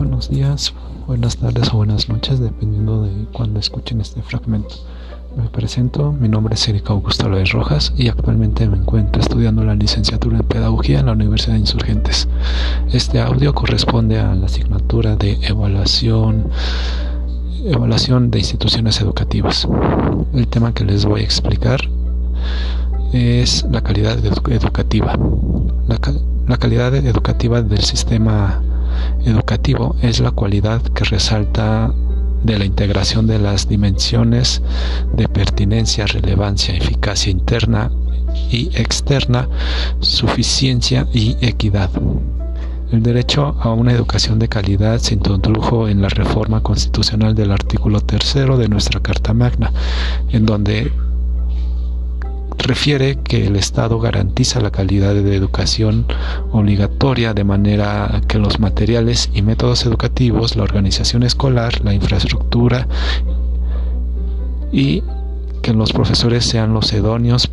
Buenos días, buenas tardes o buenas noches, dependiendo de cuando escuchen este fragmento. Me presento, mi nombre es Erika Augusto López Rojas y actualmente me encuentro estudiando la licenciatura en Pedagogía en la Universidad de Insurgentes. Este audio corresponde a la asignatura de evaluación, evaluación de instituciones educativas. El tema que les voy a explicar es la calidad educativa. La, la calidad educativa del sistema educativo es la cualidad que resalta de la integración de las dimensiones de pertinencia, relevancia, eficacia interna y externa, suficiencia y equidad. El derecho a una educación de calidad se introdujo en la reforma constitucional del artículo tercero de nuestra Carta Magna, en donde refiere que el Estado garantiza la calidad de educación obligatoria de manera que los materiales y métodos educativos, la organización escolar, la infraestructura y que los profesores sean los idóneos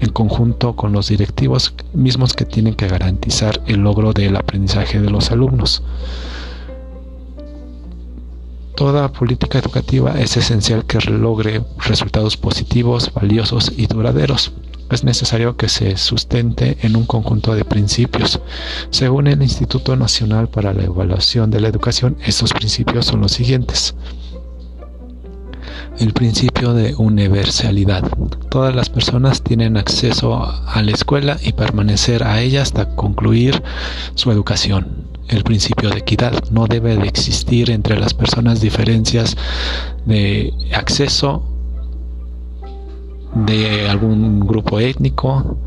en conjunto con los directivos mismos que tienen que garantizar el logro del aprendizaje de los alumnos. Toda política educativa es esencial que logre resultados positivos, valiosos y duraderos. Es necesario que se sustente en un conjunto de principios. Según el Instituto Nacional para la Evaluación de la Educación, estos principios son los siguientes. El principio de universalidad. Todas las personas tienen acceso a la escuela y permanecer a ella hasta concluir su educación el principio de equidad. No debe de existir entre las personas diferencias de acceso de algún grupo étnico,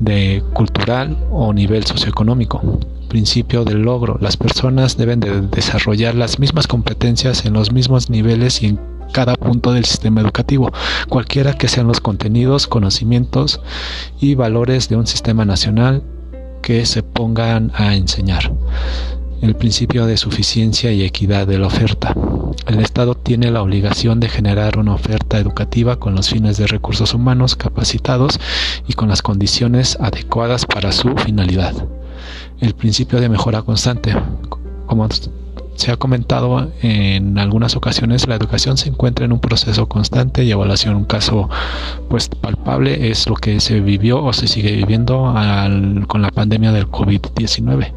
de cultural o nivel socioeconómico. Principio del logro. Las personas deben de desarrollar las mismas competencias en los mismos niveles y en cada punto del sistema educativo, cualquiera que sean los contenidos, conocimientos y valores de un sistema nacional que se pongan a enseñar. El principio de suficiencia y equidad de la oferta. El Estado tiene la obligación de generar una oferta educativa con los fines de recursos humanos capacitados y con las condiciones adecuadas para su finalidad. El principio de mejora constante. Se ha comentado en algunas ocasiones, la educación se encuentra en un proceso constante y evaluación. Un caso pues palpable es lo que se vivió o se sigue viviendo con la pandemia del COVID-19.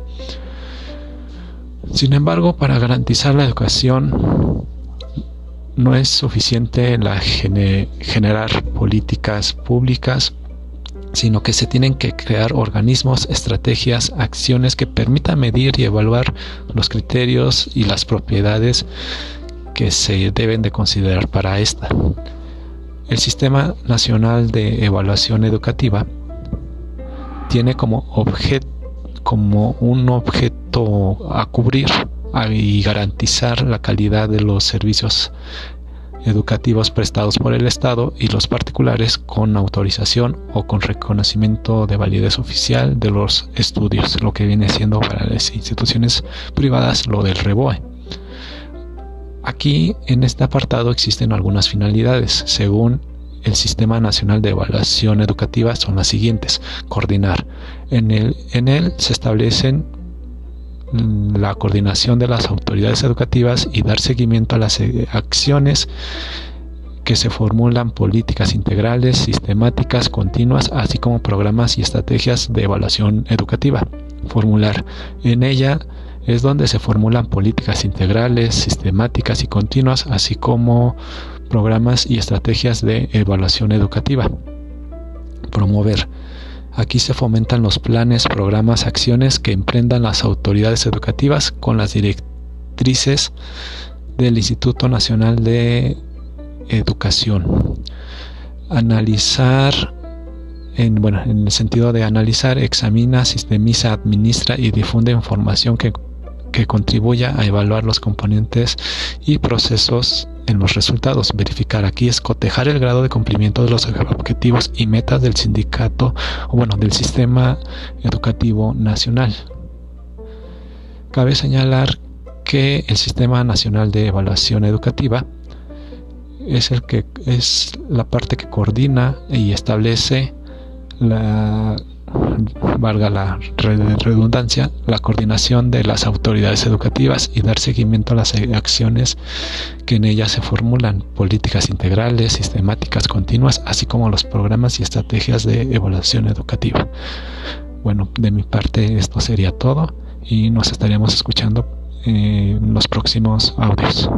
Sin embargo, para garantizar la educación no es suficiente la generar políticas públicas sino que se tienen que crear organismos, estrategias, acciones que permitan medir y evaluar los criterios y las propiedades que se deben de considerar para esta. El Sistema Nacional de Evaluación Educativa tiene como, como un objeto a cubrir y garantizar la calidad de los servicios educativos prestados por el Estado y los particulares con autorización o con reconocimiento de validez oficial de los estudios, lo que viene siendo para las instituciones privadas lo del REBOE. Aquí en este apartado existen algunas finalidades. Según el Sistema Nacional de Evaluación Educativa son las siguientes. Coordinar. En, el, en él se establecen la coordinación de las autoridades educativas y dar seguimiento a las eh, acciones que se formulan políticas integrales, sistemáticas, continuas, así como programas y estrategias de evaluación educativa. Formular. En ella es donde se formulan políticas integrales, sistemáticas y continuas, así como programas y estrategias de evaluación educativa. Promover Aquí se fomentan los planes, programas, acciones que emprendan las autoridades educativas con las directrices del Instituto Nacional de Educación. Analizar, en, bueno, en el sentido de analizar, examina, sistemiza, administra y difunde información que, que contribuya a evaluar los componentes y procesos en los resultados. Verificar aquí es cotejar el grado de cumplimiento de los objetivos y metas del sindicato o bueno, del sistema educativo nacional. Cabe señalar que el Sistema Nacional de Evaluación Educativa es el que es la parte que coordina y establece la valga la redundancia, la coordinación de las autoridades educativas y dar seguimiento a las acciones que en ellas se formulan, políticas integrales, sistemáticas continuas, así como los programas y estrategias de evaluación educativa. Bueno, de mi parte esto sería todo y nos estaríamos escuchando en los próximos audios.